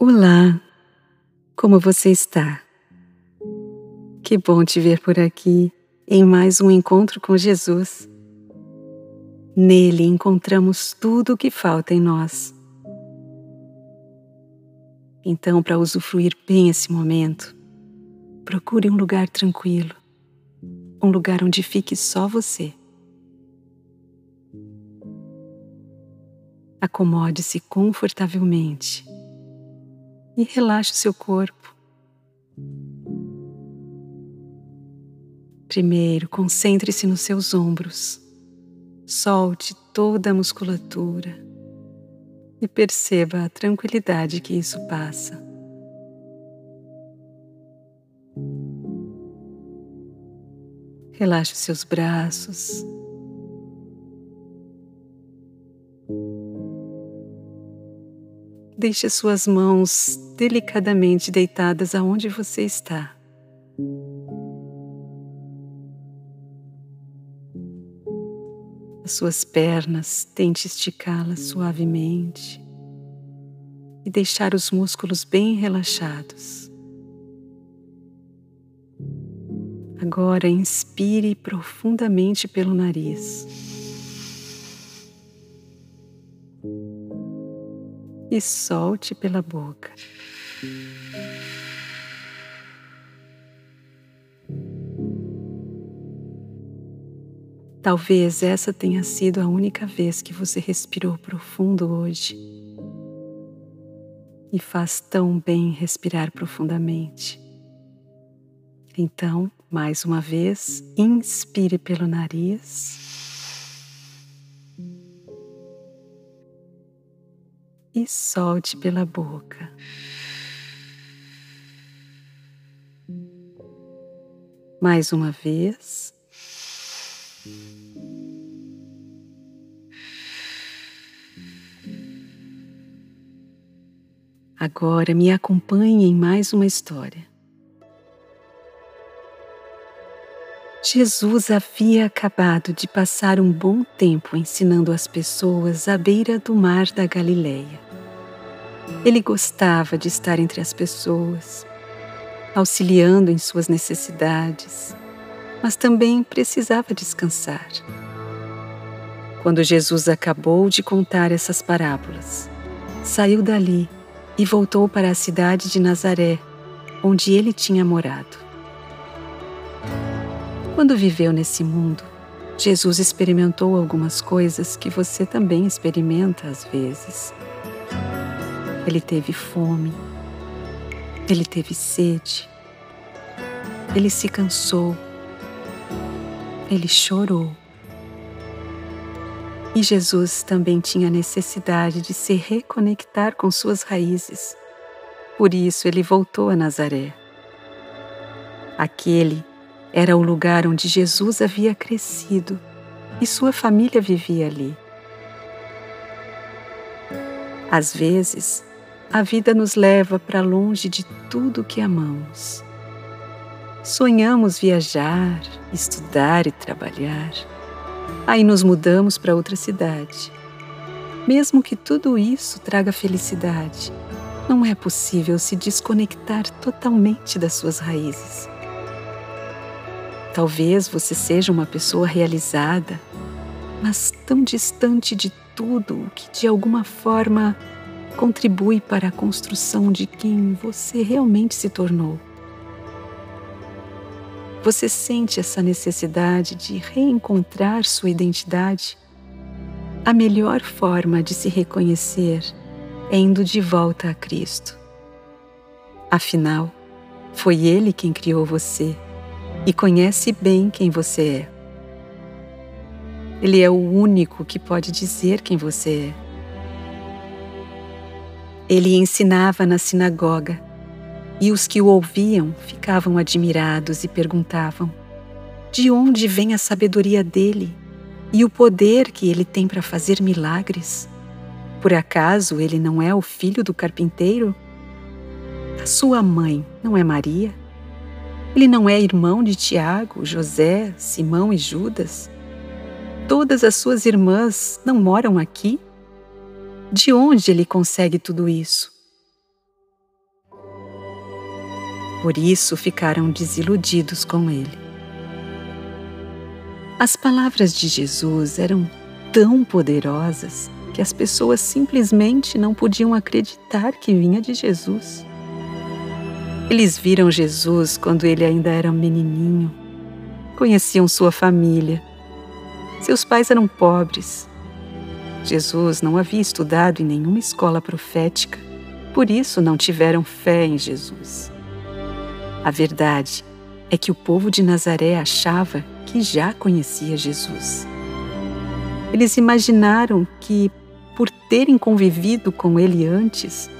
Olá, como você está? Que bom te ver por aqui em mais um encontro com Jesus. Nele encontramos tudo o que falta em nós. Então, para usufruir bem esse momento, procure um lugar tranquilo, um lugar onde fique só você. Acomode-se confortavelmente e relaxe o seu corpo. Primeiro, concentre-se nos seus ombros. Solte toda a musculatura e perceba a tranquilidade que isso passa. Relaxe os seus braços, Deixe suas mãos delicadamente deitadas aonde você está. As suas pernas, tente esticá-las suavemente e deixar os músculos bem relaxados. Agora inspire profundamente pelo nariz. e solte pela boca. Talvez essa tenha sido a única vez que você respirou profundo hoje. E faz tão bem respirar profundamente. Então, mais uma vez, inspire pelo nariz. e solte pela boca. Mais uma vez. Agora me acompanhe em mais uma história. Jesus havia acabado de passar um bom tempo ensinando as pessoas à beira do mar da Galileia. Ele gostava de estar entre as pessoas, auxiliando em suas necessidades, mas também precisava descansar. Quando Jesus acabou de contar essas parábolas, saiu dali e voltou para a cidade de Nazaré, onde ele tinha morado. Quando viveu nesse mundo, Jesus experimentou algumas coisas que você também experimenta às vezes. Ele teve fome, ele teve sede, ele se cansou, ele chorou. E Jesus também tinha necessidade de se reconectar com suas raízes. Por isso ele voltou a Nazaré. Aquele era o lugar onde Jesus havia crescido e sua família vivia ali. Às vezes, a vida nos leva para longe de tudo que amamos. Sonhamos viajar, estudar e trabalhar. Aí nos mudamos para outra cidade. Mesmo que tudo isso traga felicidade, não é possível se desconectar totalmente das suas raízes. Talvez você seja uma pessoa realizada, mas tão distante de tudo que de alguma forma contribui para a construção de quem você realmente se tornou. Você sente essa necessidade de reencontrar sua identidade? A melhor forma de se reconhecer é indo de volta a Cristo. Afinal, foi Ele quem criou você e conhece bem quem você é. Ele é o único que pode dizer quem você é. Ele ensinava na sinagoga e os que o ouviam ficavam admirados e perguntavam: De onde vem a sabedoria dele e o poder que ele tem para fazer milagres? Por acaso ele não é o filho do carpinteiro? A sua mãe não é Maria? Ele não é irmão de Tiago, José, Simão e Judas? Todas as suas irmãs não moram aqui? De onde ele consegue tudo isso? Por isso ficaram desiludidos com ele. As palavras de Jesus eram tão poderosas que as pessoas simplesmente não podiam acreditar que vinha de Jesus. Eles viram Jesus quando ele ainda era menininho, conheciam sua família. Seus pais eram pobres. Jesus não havia estudado em nenhuma escola profética, por isso não tiveram fé em Jesus. A verdade é que o povo de Nazaré achava que já conhecia Jesus. Eles imaginaram que, por terem convivido com ele antes,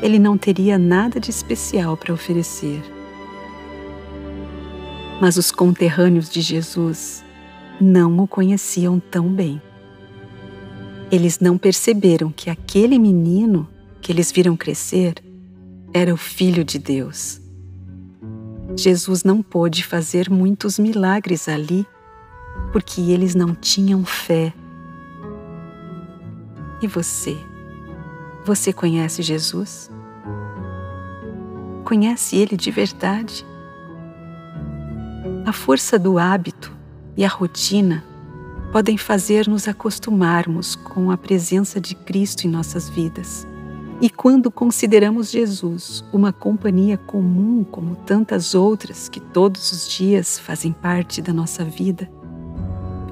ele não teria nada de especial para oferecer. Mas os conterrâneos de Jesus não o conheciam tão bem. Eles não perceberam que aquele menino que eles viram crescer era o Filho de Deus. Jesus não pôde fazer muitos milagres ali porque eles não tinham fé. E você? Você conhece Jesus? Conhece Ele de verdade? A força do hábito e a rotina podem fazer nos acostumarmos com a presença de Cristo em nossas vidas. E quando consideramos Jesus uma companhia comum como tantas outras que todos os dias fazem parte da nossa vida,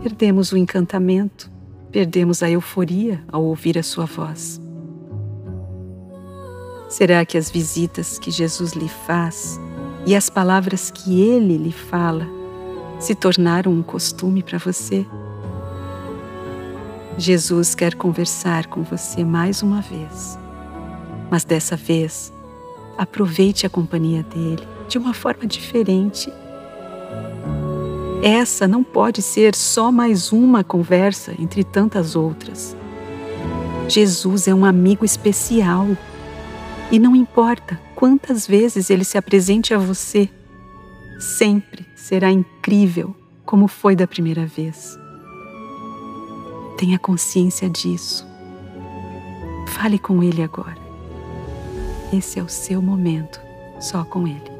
perdemos o encantamento, perdemos a euforia ao ouvir a sua voz. Será que as visitas que Jesus lhe faz e as palavras que ele lhe fala se tornaram um costume para você? Jesus quer conversar com você mais uma vez, mas dessa vez aproveite a companhia dele de uma forma diferente. Essa não pode ser só mais uma conversa entre tantas outras. Jesus é um amigo especial e não importa quantas vezes ele se apresente a você, sempre será incrível como foi da primeira vez. Tenha consciência disso. Fale com ele agora. Esse é o seu momento, só com ele.